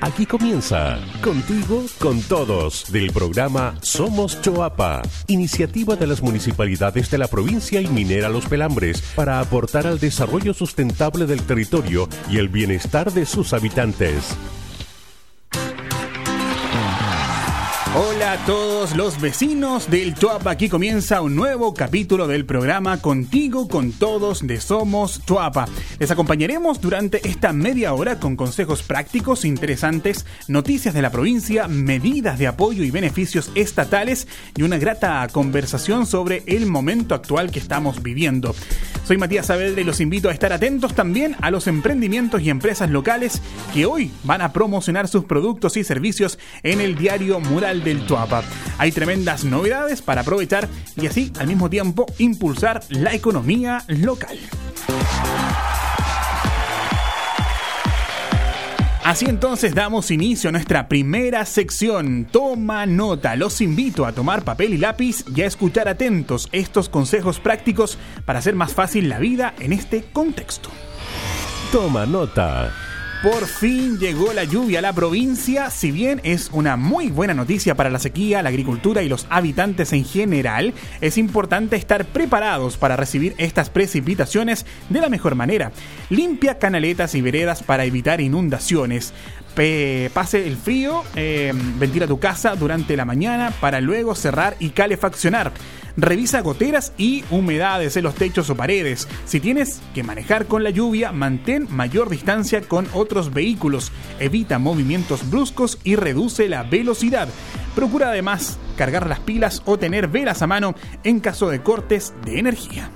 Aquí comienza Contigo con Todos del programa Somos Choapa, iniciativa de las municipalidades de la provincia y minera Los Pelambres para aportar al desarrollo sustentable del territorio y el bienestar de sus habitantes. A todos los vecinos del Chuapa. Aquí comienza un nuevo capítulo del programa Contigo con Todos de Somos Chuapa. Les acompañaremos durante esta media hora con consejos prácticos, interesantes, noticias de la provincia, medidas de apoyo y beneficios estatales y una grata conversación sobre el momento actual que estamos viviendo. Soy Matías Saavedra y los invito a estar atentos también a los emprendimientos y empresas locales que hoy van a promocionar sus productos y servicios en el diario Mural del Tuapa. Hay tremendas novedades para aprovechar y así al mismo tiempo impulsar la economía local. Así entonces damos inicio a nuestra primera sección. Toma nota. Los invito a tomar papel y lápiz y a escuchar atentos estos consejos prácticos para hacer más fácil la vida en este contexto. Toma nota. Por fin llegó la lluvia a la provincia, si bien es una muy buena noticia para la sequía, la agricultura y los habitantes en general, es importante estar preparados para recibir estas precipitaciones de la mejor manera. Limpia canaletas y veredas para evitar inundaciones pase el frío, eh, ventila tu casa durante la mañana para luego cerrar y calefaccionar. Revisa goteras y humedades en los techos o paredes. Si tienes que manejar con la lluvia, mantén mayor distancia con otros vehículos. Evita movimientos bruscos y reduce la velocidad. Procura además cargar las pilas o tener velas a mano en caso de cortes de energía.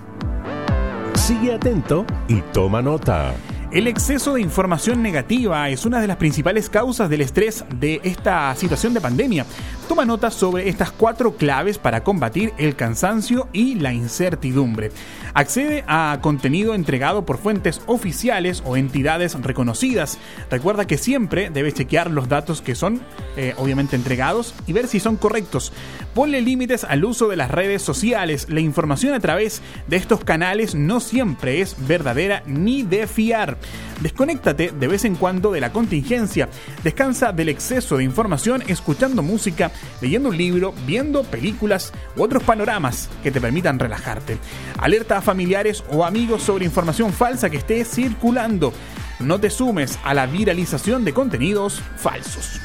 Sigue atento y toma nota. El exceso de información negativa es una de las principales causas del estrés de esta situación de pandemia. Toma nota sobre estas cuatro claves para combatir el cansancio y la incertidumbre. Accede a contenido entregado por fuentes oficiales o entidades reconocidas. Recuerda que siempre debes chequear los datos que son eh, obviamente entregados y ver si son correctos. Ponle límites al uso de las redes sociales. La información a través de estos canales no siempre es verdadera ni de fiar. Desconéctate de vez en cuando de la contingencia. Descansa del exceso de información escuchando música, leyendo un libro, viendo películas u otros panoramas que te permitan relajarte. Alerta a familiares o amigos sobre información falsa que esté circulando. No te sumes a la viralización de contenidos falsos.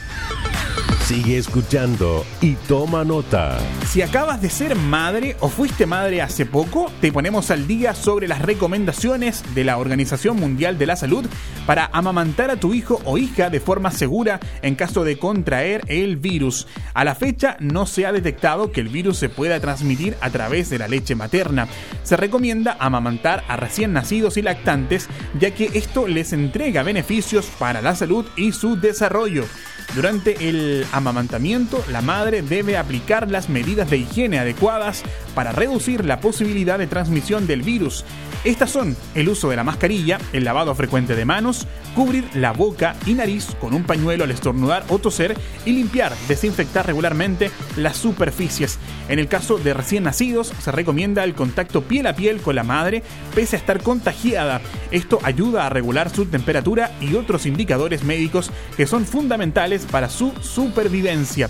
Sigue escuchando y toma nota. Si acabas de ser madre o fuiste madre hace poco, te ponemos al día sobre las recomendaciones de la Organización Mundial de la Salud para amamantar a tu hijo o hija de forma segura en caso de contraer el virus. A la fecha no se ha detectado que el virus se pueda transmitir a través de la leche materna. Se recomienda amamantar a recién nacidos y lactantes ya que esto les entrega beneficios para la salud y su desarrollo. Durante el amamantamiento, la madre debe aplicar las medidas de higiene adecuadas para reducir la posibilidad de transmisión del virus. Estas son el uso de la mascarilla, el lavado frecuente de manos, cubrir la boca y nariz con un pañuelo al estornudar o toser y limpiar, desinfectar regularmente las superficies. En el caso de recién nacidos, se recomienda el contacto piel a piel con la madre pese a estar contagiada. Esto ayuda a regular su temperatura y otros indicadores médicos que son fundamentales para su supervivencia.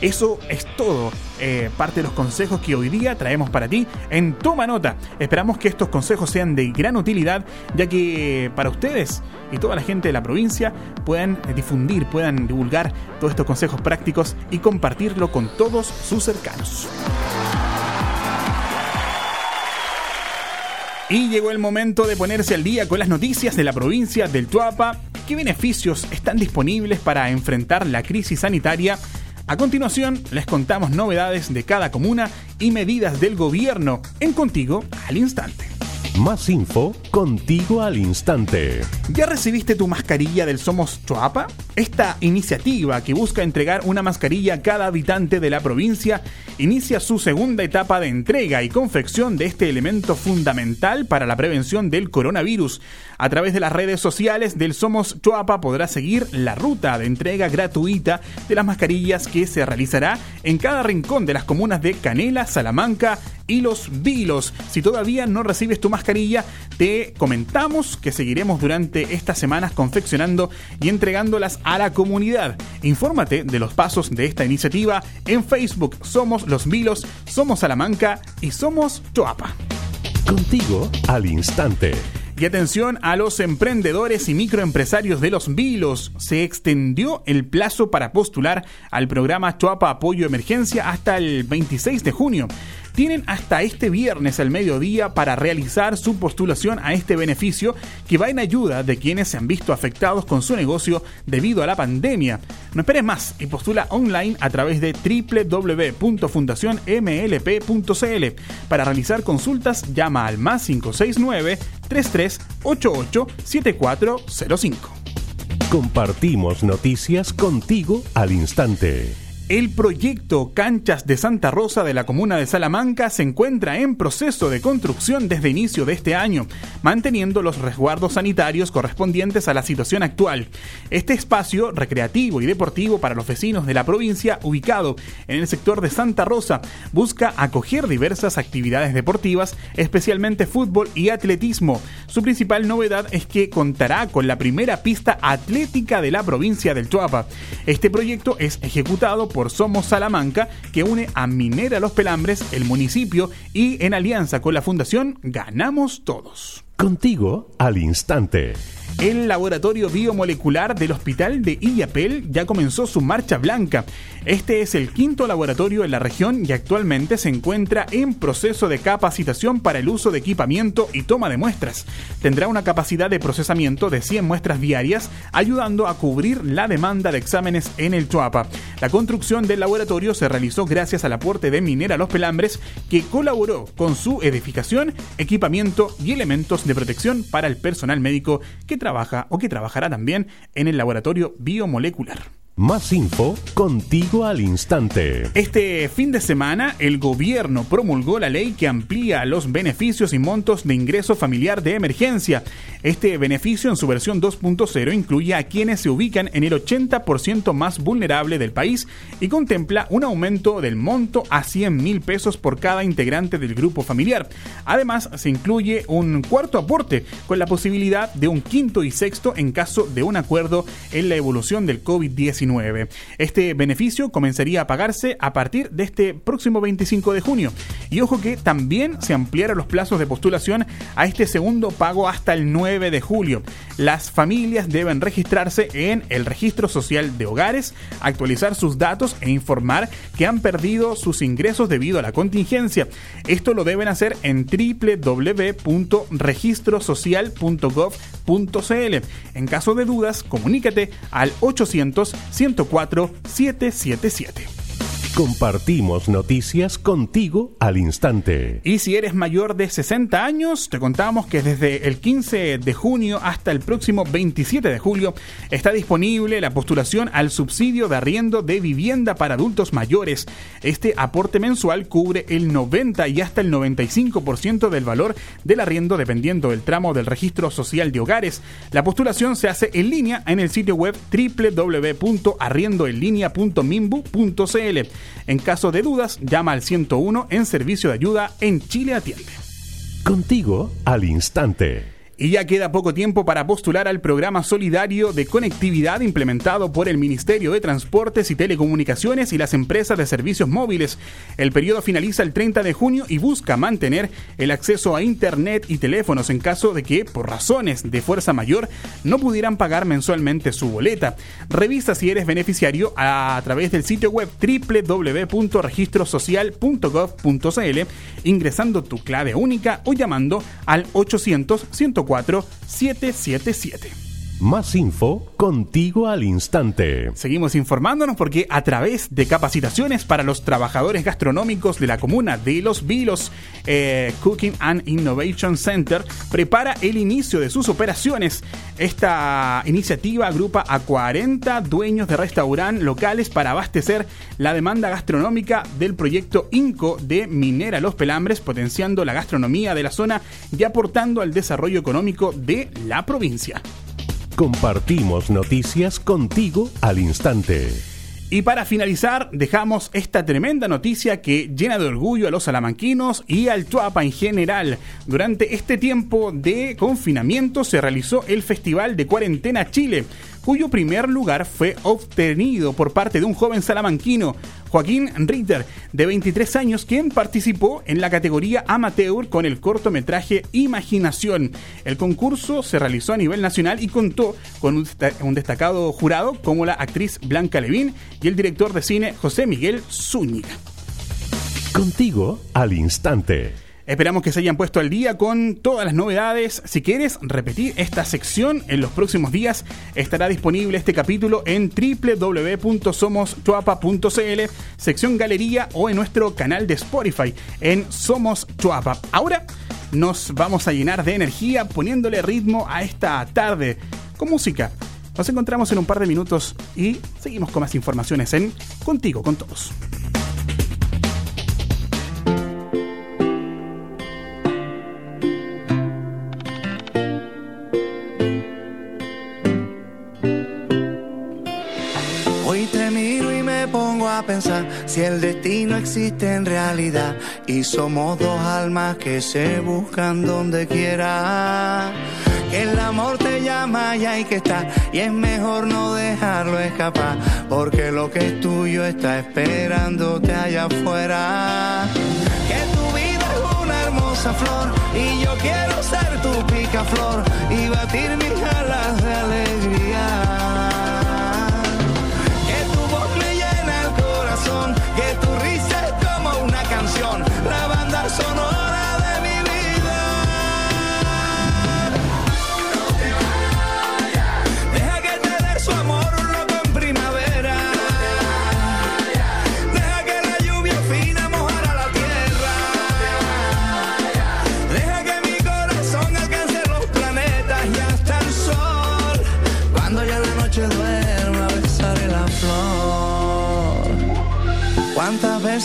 Eso es todo, eh, parte de los consejos que hoy día traemos para ti en Toma Nota. Esperamos que estos consejos sean de gran utilidad, ya que para ustedes y toda la gente de la provincia puedan difundir, puedan divulgar todos estos consejos prácticos y compartirlo con todos sus cercanos. Y llegó el momento de ponerse al día con las noticias de la provincia del Tuapa. ¿Qué beneficios están disponibles para enfrentar la crisis sanitaria? A continuación, les contamos novedades de cada comuna y medidas del gobierno en Contigo al Instante. Más info contigo al instante. ¿Ya recibiste tu mascarilla del Somos Chuapa? Esta iniciativa que busca entregar una mascarilla a cada habitante de la provincia inicia su segunda etapa de entrega y confección de este elemento fundamental para la prevención del coronavirus. A través de las redes sociales del Somos Chuapa podrá seguir la ruta de entrega gratuita de las mascarillas que se realizará en cada rincón de las comunas de Canela, Salamanca y Los Vilos. Si todavía no recibes tu mascarilla, te comentamos que seguiremos durante estas semanas confeccionando y entregándolas a la comunidad. Infórmate de los pasos de esta iniciativa en Facebook. Somos Los Vilos, somos Salamanca y somos Choapa. Contigo al instante. Y atención a los emprendedores y microempresarios de los Vilos. Se extendió el plazo para postular al programa Choapa Apoyo Emergencia hasta el 26 de junio tienen hasta este viernes al mediodía para realizar su postulación a este beneficio que va en ayuda de quienes se han visto afectados con su negocio debido a la pandemia. No esperes más y postula online a través de www.fundacionmlp.cl. Para realizar consultas llama al más 569 3388 7405. Compartimos noticias contigo al instante. El proyecto Canchas de Santa Rosa de la comuna de Salamanca se encuentra en proceso de construcción desde inicio de este año, manteniendo los resguardos sanitarios correspondientes a la situación actual. Este espacio recreativo y deportivo para los vecinos de la provincia, ubicado en el sector de Santa Rosa, busca acoger diversas actividades deportivas, especialmente fútbol y atletismo. Su principal novedad es que contará con la primera pista atlética de la provincia del Chuapa. Este proyecto es ejecutado por Somos Salamanca, que une a Minera Los Pelambres, el municipio, y en alianza con la Fundación Ganamos Todos. Contigo al instante. El laboratorio biomolecular del Hospital de Illapel ya comenzó su marcha blanca. Este es el quinto laboratorio en la región y actualmente se encuentra en proceso de capacitación para el uso de equipamiento y toma de muestras. Tendrá una capacidad de procesamiento de 100 muestras diarias, ayudando a cubrir la demanda de exámenes en el Chuapa. La construcción del laboratorio se realizó gracias al aporte de Minera Los Pelambres, que colaboró con su edificación, equipamiento y elementos de protección para el personal médico que trabaja o que trabajará también en el laboratorio biomolecular. Más info contigo al instante. Este fin de semana el gobierno promulgó la ley que amplía los beneficios y montos de ingreso familiar de emergencia. Este beneficio en su versión 2.0 incluye a quienes se ubican en el 80% más vulnerable del país y contempla un aumento del monto a 100 mil pesos por cada integrante del grupo familiar. Además se incluye un cuarto aporte con la posibilidad de un quinto y sexto en caso de un acuerdo en la evolución del COVID-19. Este beneficio comenzaría a pagarse a partir de este próximo 25 de junio. Y ojo que también se ampliaron los plazos de postulación a este segundo pago hasta el 9 de julio. Las familias deben registrarse en el registro social de hogares, actualizar sus datos e informar que han perdido sus ingresos debido a la contingencia. Esto lo deben hacer en www.registrosocial.gov.cl. En caso de dudas, comunícate al 800 104 777. Compartimos noticias contigo al instante. Y si eres mayor de 60 años, te contamos que desde el 15 de junio hasta el próximo 27 de julio está disponible la postulación al subsidio de arriendo de vivienda para adultos mayores. Este aporte mensual cubre el 90 y hasta el 95% del valor del arriendo dependiendo del tramo del registro social de hogares. La postulación se hace en línea en el sitio web www.arriendoenlinea.mimbu.cl. En caso de dudas, llama al 101 en servicio de ayuda en Chile Atiende. Contigo al instante. Y ya queda poco tiempo para postular al programa solidario de conectividad implementado por el Ministerio de Transportes y Telecomunicaciones y las empresas de servicios móviles. El periodo finaliza el 30 de junio y busca mantener el acceso a Internet y teléfonos en caso de que, por razones de fuerza mayor, no pudieran pagar mensualmente su boleta. Revisa si eres beneficiario a, través del sitio web www.registrosocial.gov.cl ingresando tu clave única o llamando al 800 104 777. Más info contigo al instante. Seguimos informándonos porque a través de capacitaciones para los trabajadores gastronómicos de la comuna de Los Vilos, eh, Cooking and Innovation Center prepara el inicio de sus operaciones. Esta iniciativa agrupa a 40 dueños de restaurantes locales para abastecer la demanda gastronómica del proyecto INCO de Minera Los Pelambres, potenciando la gastronomía de la zona y aportando al desarrollo económico de la provincia. Compartimos noticias contigo al instante. Y para finalizar, dejamos esta tremenda noticia que llena de orgullo a los salamanquinos y al Tuapa en general. Durante este tiempo de confinamiento se realizó el Festival de Cuarentena Chile, cuyo primer lugar fue obtenido por parte de un joven salamanquino, Joaquín Ritter, de 23 años, quien participó en la categoría amateur con el cortometraje Imaginación. El concurso se realizó a nivel nacional y contó con un, destacado jurado como la actriz Blanca Levín y el director de cine José Miguel Zúñiga. Contigo al instante. Esperamos que se hayan puesto al día con todas las novedades. Si quieres repetir esta sección en los próximos días, estará disponible este capítulo en www.somoschuapa.cl, sección galería o en nuestro canal de Spotify en Somos Chuapa. Ahora nos vamos a llenar de energía poniéndole ritmo a esta tarde con música. Nos encontramos en un par de minutos y seguimos con más informaciones en Contigo con Todos. Pensar si el destino existe en realidad y somos dos almas que se buscan donde quiera. Que el amor te llama y hay que estar y es mejor no dejarlo escapar porque lo que es tuyo está esperándote allá afuera. Que tu vida es una hermosa flor y yo quiero ser tu picaflor y batir mis alas de alegría. Que tu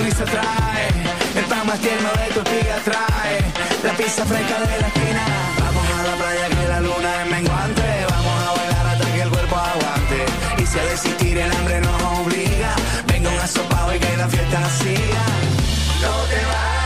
Dulce de tu risa, trae el pan más tierno de tu espiga, trae la pizza fresca de la esquina. Vamos a la playa que la luna es menguante, vamos a bailar hasta que el cuerpo aguante. Y si a desistir el hambre nos obliga, venga un asopado y que la fiesta siga. No te vayas,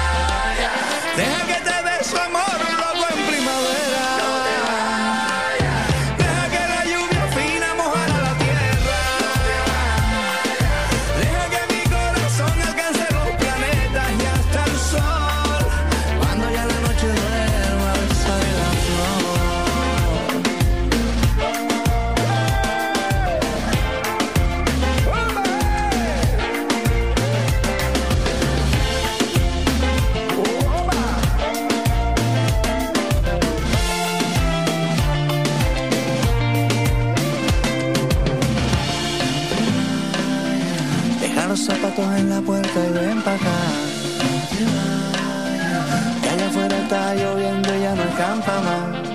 Que allá afuera está lloviendo y ya no campa más.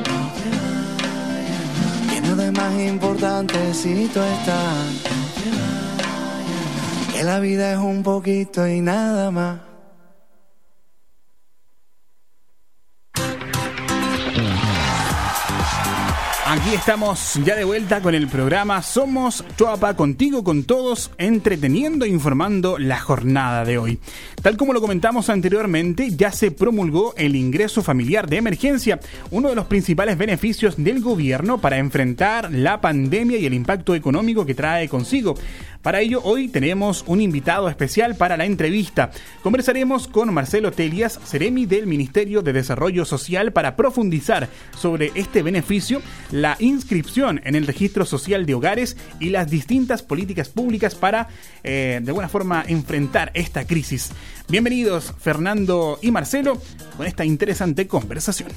Que nada más importante si tú estás. Que la vida es un poquito y nada más. Estamos ya de vuelta con el programa Somos Choapa, contigo, con todos, entreteniendo e informando la jornada de hoy. Tal como lo comentamos anteriormente, ya se promulgó el ingreso familiar de emergencia, uno de los principales beneficios del gobierno para enfrentar la pandemia y el impacto económico que trae consigo. Para ello, hoy tenemos un invitado especial para la entrevista. Conversaremos con Marcelo Telias, Ceremi del Ministerio de Desarrollo Social, para profundizar sobre este beneficio, la inscripción en el registro social de hogares y las distintas políticas públicas para, eh, de alguna forma, enfrentar esta crisis. Bienvenidos, Fernando y Marcelo, con esta interesante conversación.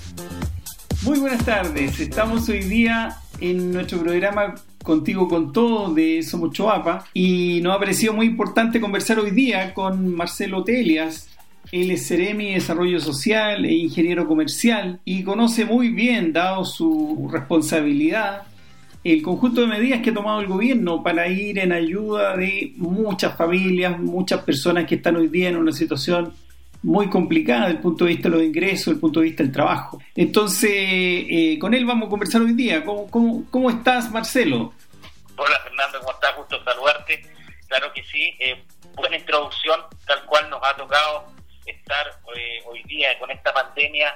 Muy buenas tardes, estamos hoy día en nuestro programa Contigo con Todo de Somos Choapa y nos ha parecido muy importante conversar hoy día con Marcelo Telias. Él es Ceremi Desarrollo Social e ingeniero comercial y conoce muy bien, dado su responsabilidad, el conjunto de medidas que ha tomado el gobierno para ir en ayuda de muchas familias, muchas personas que están hoy día en una situación muy complicada desde el punto de vista de los ingresos, desde el punto de vista del trabajo. Entonces, eh, con él vamos a conversar hoy día. ¿Cómo, cómo, cómo estás, Marcelo? Hola, Fernando, ¿cómo estás? Gusto saludarte. Claro que sí, eh, buena introducción, tal cual nos ha tocado estar eh, hoy día con esta pandemia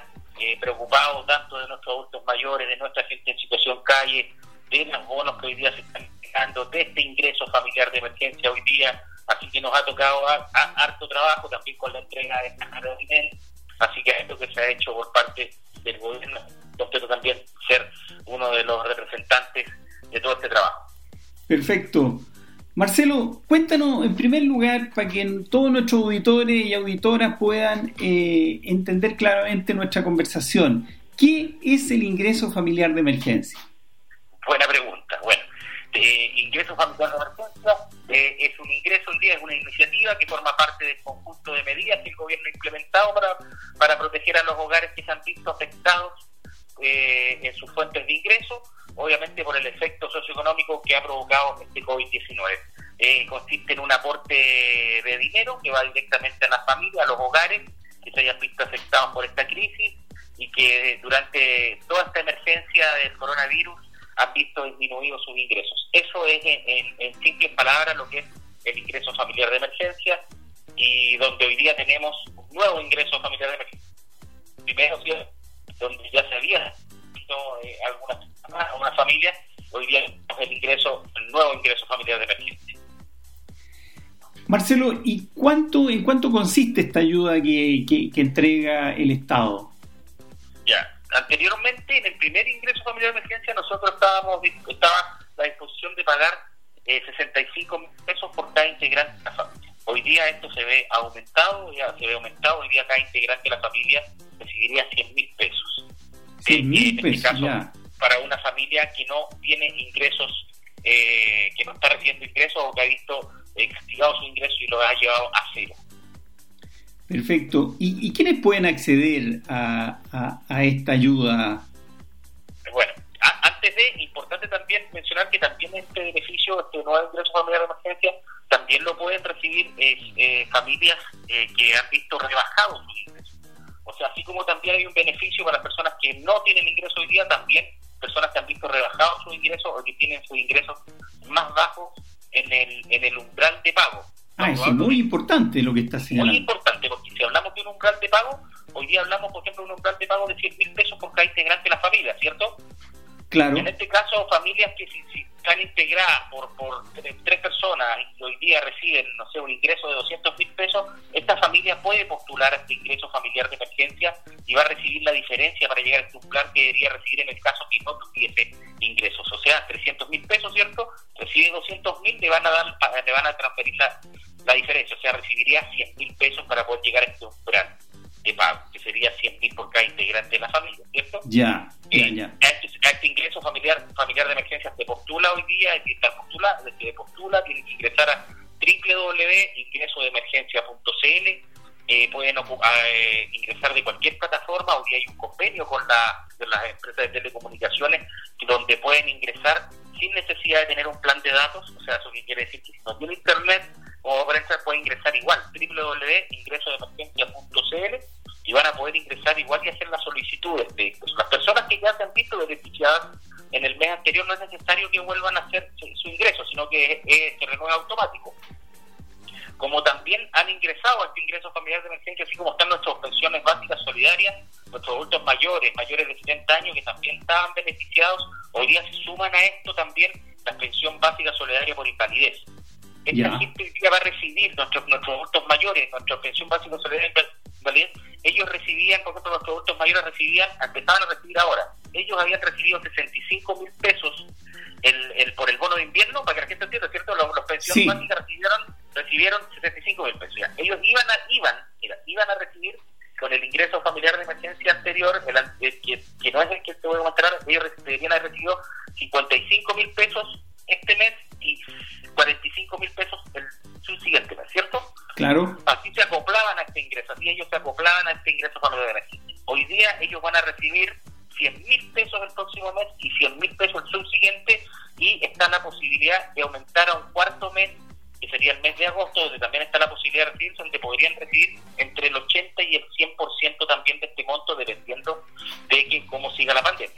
preocupados tanto de nuestros adultos mayores, de nuestra gente en situación calle, de los bonos que hoy día se están entregando, de este ingreso familiar de emergencia hoy día Así que nos ha tocado harto trabajo también con la entrega de esta dinero. Así que esto que se ha hecho por parte del gobierno, yo también ser uno de los representantes de todo este trabajo. Perfecto. Marcelo, cuéntanos en primer lugar para que todos nuestros auditores y auditoras puedan eh, entender claramente nuestra conversación. ¿Qué es el ingreso familiar de emergencia? Buena pregunta. Bueno, eh, ingreso familiar de emergencia es un ingreso hoy día, es una iniciativa que forma parte del conjunto de medidas que el gobierno ha implementado para, para proteger a los hogares que se han visto afectados eh, en sus fuentes de ingreso, obviamente por el efecto socioeconómico que ha provocado este COVID-19. Eh, consiste en un aporte de dinero que va directamente a las familias, a los hogares que se hayan visto afectados por esta crisis y que durante toda esta emergencia del coronavirus han visto disminuidos sus ingresos. Eso es, en, en, simples palabras, lo que es el ingreso familiar de emergencia y donde hoy día tenemos un nuevo ingreso familiar de emergencia. Primero, donde ya se había visto eh, algunas, algunas familias, hoy día tenemos el ingreso, el nuevo ingreso familiar de emergencia. Marcelo, ¿y cuánto, en cuánto consiste esta ayuda que entrega el Estado? En el primer ingreso familiar de emergencia, nosotros estábamos estaba la disposición de pagar eh, 65 mil pesos por cada integrante de la familia. Hoy día esto se ve aumentado, ya se ve aumentado, hoy día cada integrante de la familia recibiría 100 mil pesos. 100 mil este pesos, para una familia que no tiene ingresos, eh, que no está recibiendo ingresos o que ha visto eh, castigado su ingreso y lo ha llevado a cero. Perfecto. ¿Y, quiénes pueden acceder a, a, esta ayuda? Bueno, antes de, importante también mencionar que también este beneficio, este nuevo ingreso familiar de emergencia, también lo pueden recibir eh, eh, familias eh, que han visto rebajados sus ingresos. O sea, así como también hay un beneficio para personas que no tienen ingreso hoy día, también personas que han visto rebajados sus ingresos o que tienen sus ingresos más bajos en el, en el umbral de pago. Ah, eso es muy importante lo que está señalando. Muy importante, porque si hablamos de un umbral de pago, hoy día hablamos, por ejemplo, de un umbral de pago de 100 mil pesos cada integrante de la familia, ¿cierto? Claro. En este caso, familias que si, están integradas por, por tres personas y hoy día reciben, no sé, un ingreso de 200 mil pesos, esta familia puede postular a este ingreso familiar de emergencia y va a recibir la diferencia para llegar a este umbral que debería recibir en el caso que no tuviese ingresos. O sea, 300 mil pesos, ¿cierto? Recibe 200 mil, le van a dar, le van a transferir la, la diferencia, o sea, recibiría 100 mil pesos para poder llegar a este umbral de pago, que sería 100 mil por cada integrante de la familia, ¿cierto? Ya, ya, ya. Este, este, ingreso familiar familiar de emergencia se postula hoy día, hay que estar postulado, se postula, tiene que ingresar a www.ingresodeemergencia.cl eh, pueden eh, ingresar de cualquier plataforma. Hoy hay un convenio con, la, las empresas de telecomunicaciones donde pueden ingresar sin necesidad de tener un plan de datos. O sea, eso quiere decir que si no tiene internet o prensa puede ingresar igual. www.ingresodeemergencia.cl y van a poder ingresar igual y hacer las solicitudes. De, las personas que ya se han visto beneficiadas en el mes anterior no es necesario que vuelvan a hacer su ingreso, sino que se renueva automático como también han ingresado a este ingreso familiar de emergencia, así como están nuestras pensiones básicas solidarias, nuestros adultos mayores, mayores de 70 años, que también estaban beneficiados, hoy día se suman a esto también la pensión básica solidaria por invalidez. Este gente hoy día va a recibir, nuestros, nuestros adultos mayores, nuestra pensión básica solidaria invalidez, ellos recibían, por ejemplo, nuestros adultos mayores recibían, empezaban a recibir ahora, ellos habían recibido 65 mil pesos el, el, por el bono de invierno, para que la gente entienda, ¿cierto? Los, los pensiones básicas recibieron recibieron 65 mil pesos. Ellos iban a, iban, mira, iban a recibir con el ingreso familiar de emergencia anterior, el, que, que, no es el que te voy a mostrar, ellos deberían haber recibido 55 mil pesos este mes y 45 mil pesos el subsiguiente mes, ¿cierto? Claro. Así se acoplaban a este ingreso, así ellos se acoplaban a este ingreso familiar de. Hoy día ellos van a recibir 100 mil pesos el próximo mes y 100 mil pesos el subsiguiente y está la posibilidad de aumentar a un cuarto mes que sería el mes de agosto, donde también está la posibilidad de recibir, donde podrían recibir entre el 80 y el 100% también de este monto, dependiendo de que cómo siga la pandemia.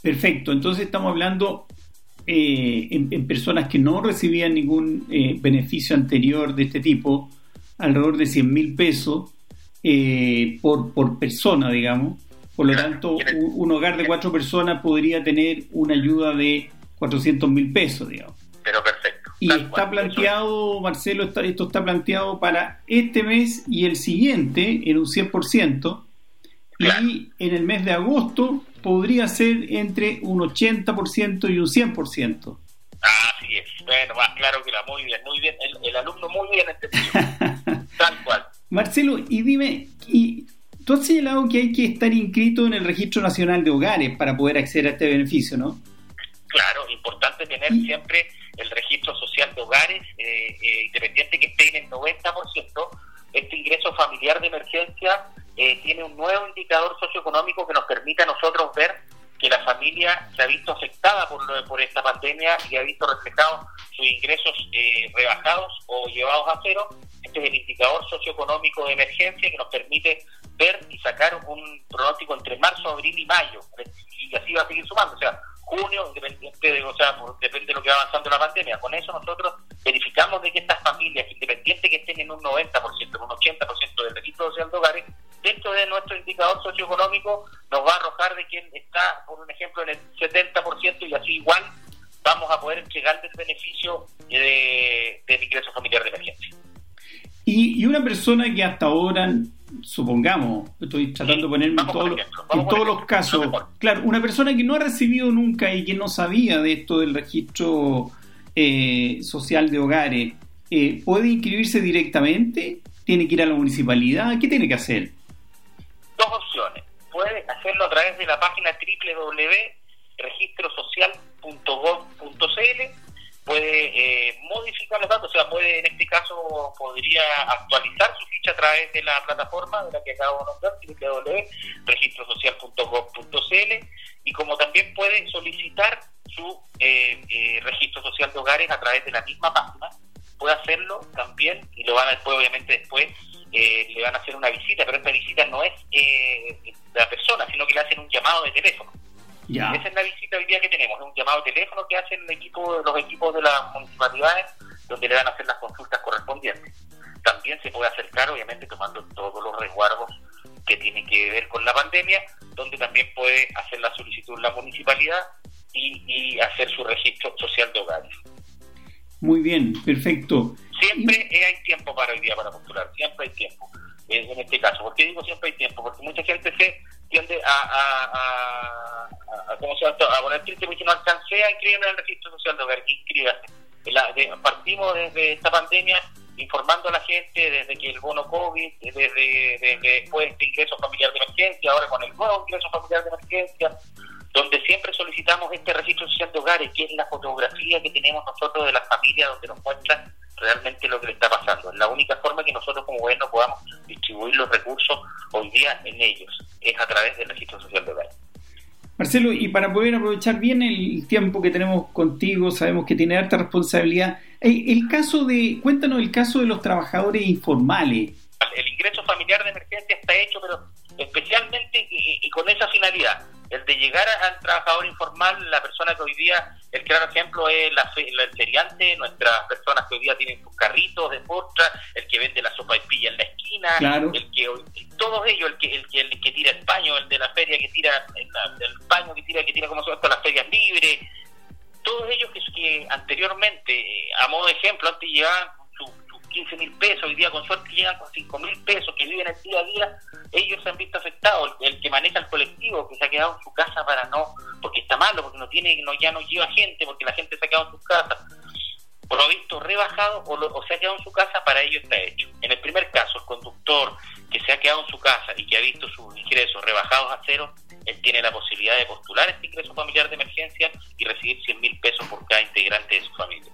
Perfecto, entonces estamos hablando eh, en, personas que no recibían ningún eh, beneficio anterior de este tipo, alrededor de 100 mil pesos eh, por, por persona, digamos. Por lo tanto, un, hogar de cuatro personas podría tener una ayuda de 400 mil pesos, digamos. Pero perfecto. Y está planteado, Marcelo, esto está planteado para este mes y el siguiente en un 100%. Y en el mes de agosto podría ser entre un 80% y un 100%. Así es. Bueno, más claro que la muy bien, muy bien. El, alumno muy bien entendido. Tal cual. Marcelo, y dime, y tú has señalado que hay que estar inscrito en el Registro Nacional de Hogares para poder acceder a este beneficio, ¿no? Claro, importante tener siempre el registro social de hogares, eh, eh, independiente que esté en el 90%, este ingreso familiar de emergencia eh, tiene un nuevo indicador socioeconómico que nos permite a nosotros ver que la familia se ha visto afectada por, por esta pandemia y ha visto reflejados sus ingresos rebajados o llevados a cero. Este es el indicador socioeconómico de emergencia que nos permite ver y sacar un pronóstico entre marzo, abril y mayo. Y así va a seguir sumando. O sea, junio, independiente de, o sea, depende de lo que va avanzando la pandemia. Con eso nosotros verificamos de que estas familias, independiente que estén en un 90%, en un 80% del registro social de hogares, dentro de nuestro indicador socioeconómico nos va a arrojar de quien está, por un ejemplo, en el 70% y así igual vamos a poder entregar el beneficio de, del ingreso familiar de emergencia. Y, y una persona que hasta ahora supongamos, estoy tratando de ponerme en, todos los casos, claro, una persona que no ha recibido nunca y que no sabía de esto del registro eh, social de hogares, eh, ¿puede inscribirse directamente? ¿Tiene que ir a la municipalidad? ¿Qué tiene que hacer? Puede hacerlo a través de la página www.registrosocial.gov.cl puede eh, modificar los datos, o sea, puede en este caso podría actualizar su ficha a través de la plataforma de la que acabo de nombrar, www.registrosocial.gov.cl y como también puede solicitar su eh, eh, registro social de hogares a través de la misma página, puede hacerlo también y lo van a después, obviamente después le van a hacer una visita, pero esta visita no es la persona, sino que le hacen un llamado de teléfono. Esa es la visita hoy día que tenemos, es un llamado de teléfono que hacen el equipo, los equipos de las municipalidades, donde le van a hacer las consultas correspondientes. También se puede acercar, obviamente, tomando todos los resguardos que tienen que ver con la pandemia, donde también puede hacer la solicitud en la municipalidad y, hacer su registro social de hogares. Muy bien, perfecto. Siempre hay tiempo para hoy día para postular, siempre hay tiempo en este caso. ¿Por qué digo siempre hay tiempo? Porque mucha gente se tiende a, a, a, a, ¿cómo se a poner triste porque no alcancé a inscribirme en el registro social de hogar, inscríbase. partimos desde esta pandemia informando a la gente desde que el bono COVID, desde, desde después este ingreso familiar de emergencia, ahora con el nuevo ingreso familiar de emergencia, donde siempre solicitamos este registro social de hogares, que es la fotografía que tenemos nosotros de las familias donde nos muestran realmente lo que le está pasando. Es la única forma que nosotros como gobierno podamos distribuir los recursos hoy día en ellos, es a través del registro social de hogar. Marcelo, y para poder aprovechar bien el tiempo que tenemos contigo, sabemos que tiene alta responsabilidad. El caso de, cuéntanos el caso de los trabajadores informales. El ingreso familiar de emergencia está hecho, pero especialmente y, con esa finalidad, el de llegar al trabajador informal, la persona que hoy día, el claro ejemplo es la, el feriante, nuestras personas que hoy día tienen sus carritos de postra, el que vende la sopa y pilla en la esquina, el que todos ellos, el que, el que, el que tira el paño, el de la feria que tira el, paño que tira, que tira como se llama, las ferias libres, todos ellos que, que anteriormente, eh, a modo de ejemplo, antes llegaban 15 mil pesos, hoy día con suerte llegan con 5 mil pesos, que viven el día a día, ellos se han visto afectados. El, que maneja el colectivo, que se ha quedado en su casa para no, porque está malo, porque no tiene, no, ya no lleva gente, porque la gente se ha quedado en sus casas, por lo visto rebajado o, se ha quedado en su casa, para ello está hecho. En el primer caso, el conductor que se ha quedado en su casa y que ha visto sus ingresos rebajados a cero, él tiene la posibilidad de postular este ingreso familiar de emergencia y recibir 100 mil pesos por cada integrante de su familia.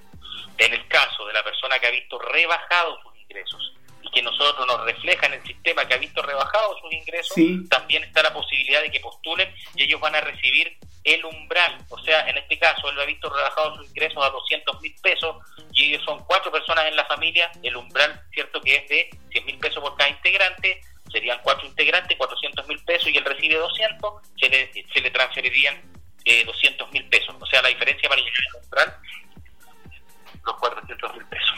En el caso de la persona que ha visto rebajados sus ingresos y que nosotros nos refleja en el sistema que ha visto rebajados sus ingresos, también está la posibilidad de que postulen y ellos van a recibir el umbral. O sea, en este caso, él ha visto rebajados sus ingresos a 200 mil pesos y ellos son cuatro personas en la familia. El umbral, cierto que es de 100 mil pesos por cada integrante, serían cuatro integrantes, 400 mil pesos y él recibe 200, se le, se le transferirían eh, 200 mil pesos. O sea, la diferencia para llegar al umbral los 400 mil pesos.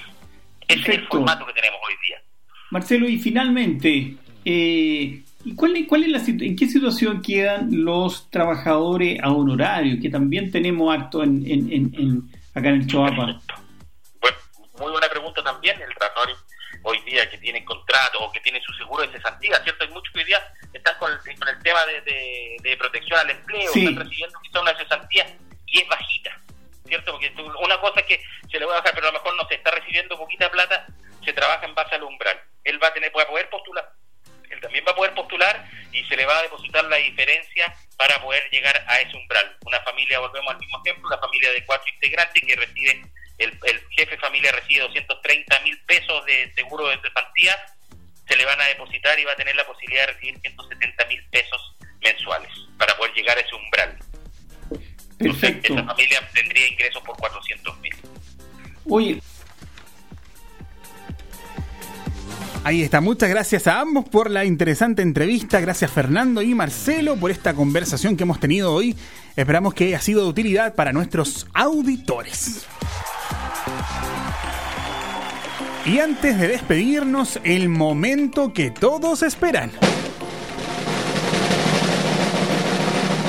Ese es el formato que tenemos hoy día. Marcelo, y finalmente, eh, cuál, cuál es la, ¿en qué situación quedan los trabajadores a honorario, que también tenemos harto en, en, acá en el Choapa? Bueno, muy buena pregunta también. El trabajador hoy día que tiene contrato o que tiene su seguro de cesantía, ¿cierto? Hay muchos que hoy día están con el, con el tema de, de, protección al empleo, están recibiendo quizá una cesantía y es bajita. ¿Cierto? Porque una cosa es que se le va a bajar, pero a lo mejor no se está recibiendo poquita plata, se trabaja en base al umbral. Él va a tener, va a poder postular, él también va a poder postular y se le va a depositar la diferencia para poder llegar a ese umbral. Una familia, volvemos al mismo ejemplo, una familia de cuatro integrantes que recibe, el, el jefe de familia recibe 230 mil pesos de seguro de cesantía, se le van a depositar y va a tener la posibilidad de recibir 170 mil pesos mensuales para poder llegar a ese umbral. Perfecto. esa familia tendría ingresos por 400 mil. Oye. Ahí está, muchas gracias a ambos por la interesante entrevista, gracias Fernando y Marcelo por esta conversación que hemos tenido hoy. Esperamos que haya sido de utilidad para nuestros auditores. Y antes de despedirnos, el momento que todos esperan.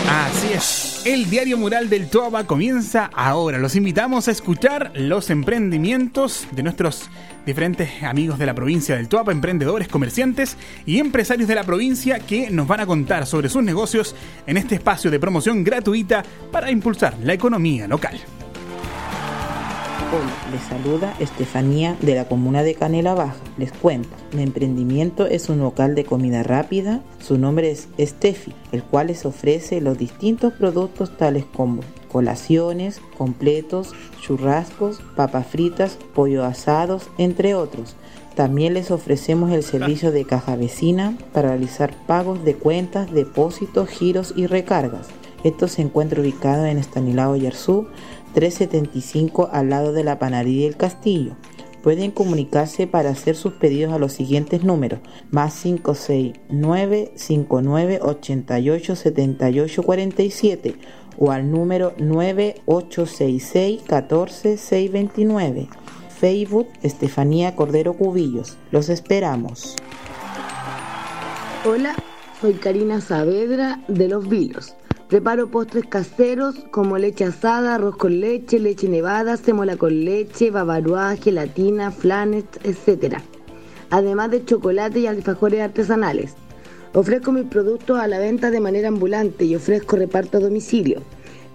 Así es. El diario mural del Toaba comienza ahora. Los invitamos a escuchar los emprendimientos de nuestros diferentes amigos de la provincia del Toaba, emprendedores, comerciantes y empresarios de la provincia que nos van a contar sobre sus negocios en este espacio de promoción gratuita para impulsar la economía local. Hola, les saluda Estefanía de la comuna de Canela Baja. Les cuento, mi emprendimiento es un local de comida rápida. Su nombre es Estefi, el cual les ofrece los distintos productos tales como colaciones, completos, churrascos, papas fritas, pollo asados, entre otros. También les ofrecemos el servicio de caja vecina para realizar pagos de cuentas, depósitos, giros y recargas. Esto se encuentra ubicado en Estanilao Yarzú, 375 al lado de la panadería del Castillo. Pueden comunicarse para hacer sus pedidos a los siguientes números: más 569 59 88 78 47 o al número 9866 14 629. Facebook Estefanía Cordero Cubillos. Los esperamos. Hola, soy Karina Saavedra de Los Vilos. Preparo postres caseros como leche asada, arroz con leche, leche nevada, semola con leche, bavarois, gelatina, flanes, etc. Además de chocolate y alfajores artesanales. Ofrezco mis productos a la venta de manera ambulante y ofrezco reparto a domicilio.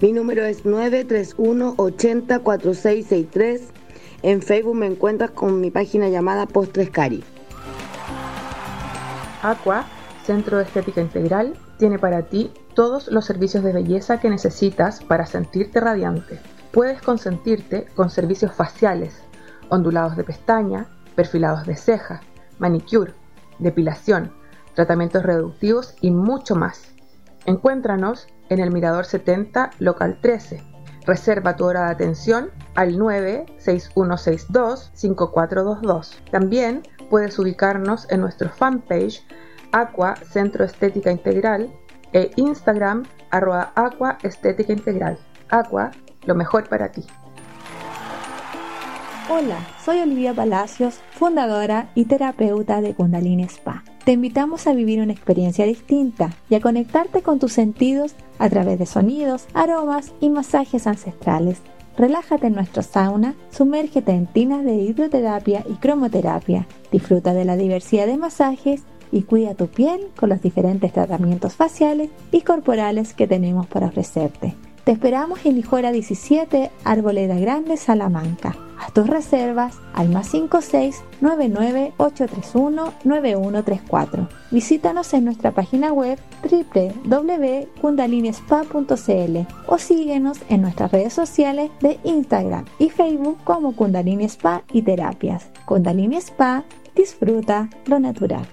Mi número es 931 80 4663. En Facebook me encuentras con mi página llamada Postres Cari. Aqua, Centro de Estética Integral, tiene para ti todos los servicios de belleza que necesitas para sentirte radiante. Puedes consentirte con servicios faciales, ondulados de pestaña, perfilados de ceja, manicure, depilación, tratamientos reductivos y mucho más. Encuéntranos en el Mirador 70, local 13. Reserva tu hora de atención al 96162-5422. También puedes ubicarnos en nuestro fanpage Aqua Centro Estética Integral e Instagram arroba Aqua Estética Integral. Aqua, lo mejor para ti. Hola, soy Olivia Palacios, fundadora y terapeuta de Kundalini Spa. Te invitamos a vivir una experiencia distinta y a conectarte con tus sentidos a través de sonidos, aromas y masajes ancestrales. Relájate en nuestro sauna, sumérgete en tinas de hidroterapia y cromoterapia. Disfruta de la diversidad de masajes y cuida tu piel con los diferentes tratamientos faciales y corporales que tenemos para ofrecerte. Te esperamos en Lijora 17, Arboleda Grande, Salamanca. Haz tus reservas al más 56 99 831 9134. Visítanos en nuestra página web www.kundalinispa.cl o síguenos en nuestras redes sociales de Instagram y Facebook como Kundalini Spa y Terapias. Kundalini Spa, disfruta lo natural.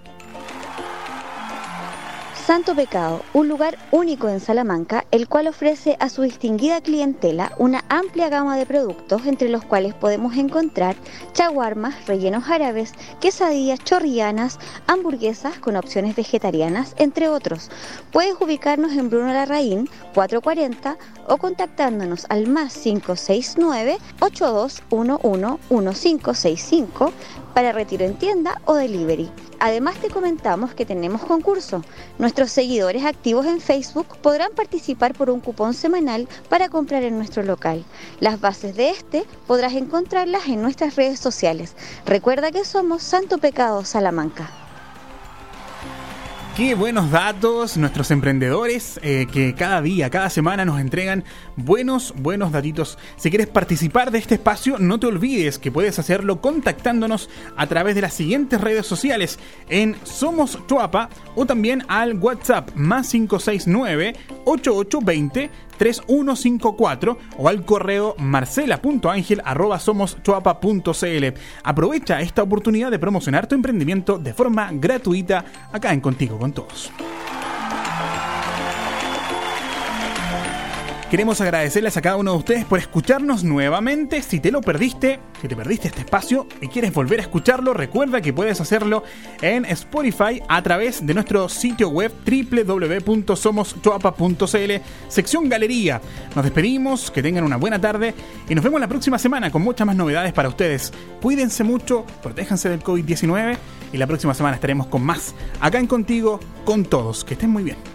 Santo Pecado, un lugar único en Salamanca, el cual ofrece a su distinguida clientela una amplia gama de productos, entre los cuales podemos encontrar chaguarmas, rellenos árabes, quesadillas chorrianas, hamburguesas con opciones vegetarianas, entre otros. Puedes ubicarnos en Bruno Larraín, 440, o contactándonos al más 569 8211 1565 para retiro en tienda o delivery. Además te comentamos que tenemos concurso. Nuestros seguidores activos en Facebook podrán participar por un cupón semanal para comprar en nuestro local. Las bases de este podrás encontrarlas en nuestras redes sociales. Recuerda que somos Santo Pecado Salamanca. Qué buenos datos nuestros emprendedores eh, que cada día, cada semana nos entregan buenos, buenos datitos. Si quieres participar de este espacio, no te olvides que puedes hacerlo contactándonos a través de las siguientes redes sociales en Somos Chuapa o también al WhatsApp más 569 8820 3154 o al correo marcela.angel.somoschuapa.cl. Aprovecha esta oportunidad de promocionar tu emprendimiento de forma gratuita acá en Contigo con Todos. Queremos agradecerles a cada uno de ustedes por escucharnos nuevamente. Si te lo perdiste, si te perdiste este espacio y quieres volver a escucharlo, recuerda que puedes hacerlo en Spotify a través de nuestro sitio web www.somoschoapa.cl, sección galería. Nos despedimos, que tengan una buena tarde y nos vemos la próxima semana con muchas más novedades para ustedes. Cuídense mucho, protéjanse del COVID-19 y la próxima semana estaremos con más acá en Contigo, con todos. Que estén muy bien.